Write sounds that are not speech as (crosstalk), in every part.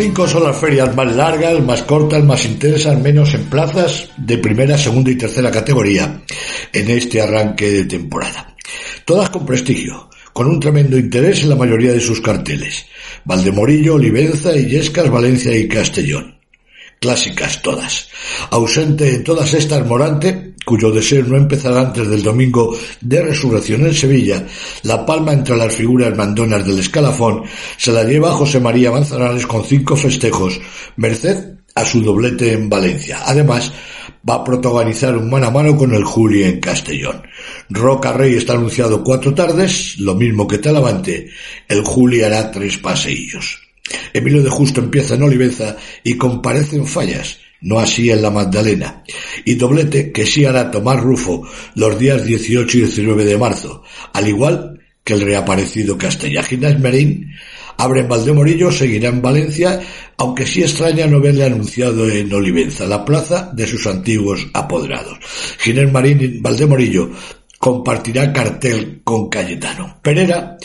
Cinco son las ferias más largas, más cortas, más intensas, menos en plazas de primera, segunda y tercera categoría en este arranque de temporada. Todas con prestigio, con un tremendo interés en la mayoría de sus carteles. Valdemorillo, Olivenza, Illescas, Valencia y Castellón. Clásicas todas. Ausente en todas estas Morante, cuyo deseo no empezará antes del domingo de resurrección en Sevilla, la palma entre las figuras mandonas del escalafón se la lleva José María Manzanares con cinco festejos, merced a su doblete en Valencia. Además, va a protagonizar un mano a mano con el Juli en Castellón. Roca Rey está anunciado cuatro tardes, lo mismo que Talavante. El Juli hará tres paseillos. Emilio de Justo empieza en Olivenza y comparece en Fallas, no así en la Magdalena. Y doblete que sí hará Tomás Rufo los días 18 y 19 de marzo, al igual que el reaparecido Castella. Ginés Merín abre en Valdemorillo, seguirá en Valencia, aunque sí extraña no verle anunciado en Olivenza, la plaza de sus antiguos apoderados. Ginés Marín Valdemorillo compartirá cartel con Cayetano. Pereira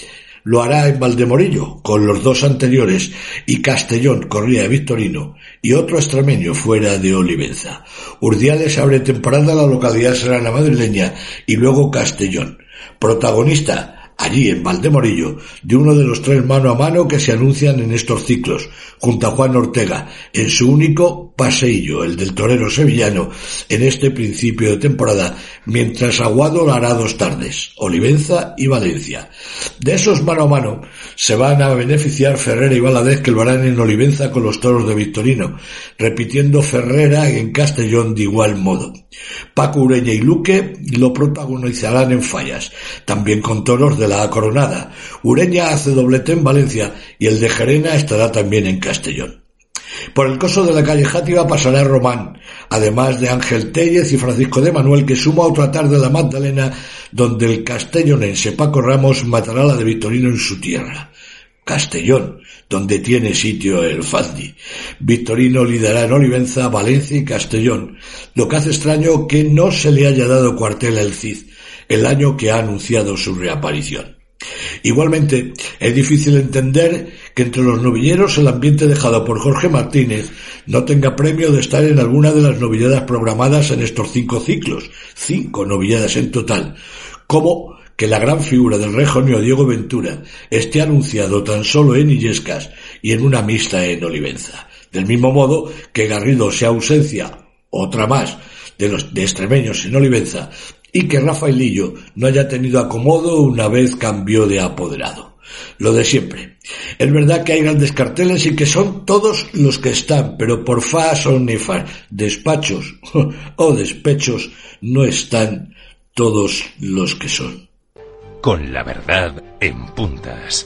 lo hará en Valdemorillo, con los dos anteriores, y Castellón corría de Victorino, y otro extremeño fuera de Olivenza. Urdiales abre temporada la localidad serrana madrileña y luego Castellón. Protagonista allí en Valdemorillo, de uno de los tres mano a mano que se anuncian en estos ciclos, junto a Juan Ortega, en su único paseillo, el del torero sevillano, en este principio de temporada, mientras Aguado lo hará dos tardes, Olivenza y Valencia. De esos mano a mano se van a beneficiar Ferrera y Valadez que lo harán en Olivenza con los toros de Victorino, repitiendo Ferrera en Castellón de igual modo. Paco Ureña y Luque lo protagonizarán en Fallas, también con toros de la Coronada. Ureña hace doblete en Valencia y el de Gerena estará también en Castellón. Por el coso de la calle Játiva pasará Román, además de Ángel Tellez y Francisco de Manuel, que suma otra tarde a la Magdalena, donde el castellonense Paco Ramos matará a la de Victorino en su tierra. Castellón, donde tiene sitio el Fazdi. Victorino liderará en Olivenza, Valencia y Castellón, lo que hace extraño que no se le haya dado cuartel al Cid, el año que ha anunciado su reaparición. Igualmente, es difícil entender que entre los novilleros el ambiente dejado por Jorge Martínez no tenga premio de estar en alguna de las novilladas programadas en estos cinco ciclos, cinco novilladas en total, como que la gran figura del rejonio Diego Ventura esté anunciado tan solo en Illescas y en una mixta en Olivenza. Del mismo modo que Garrido sea ausencia, otra más, de los de extremeños en Olivenza, y que Rafaelillo no haya tenido acomodo una vez cambió de apoderado. Lo de siempre. Es verdad que hay grandes carteles y que son todos los que están, pero por fa son nefas, despachos (laughs) o despechos no están todos los que son. Con la verdad en puntas.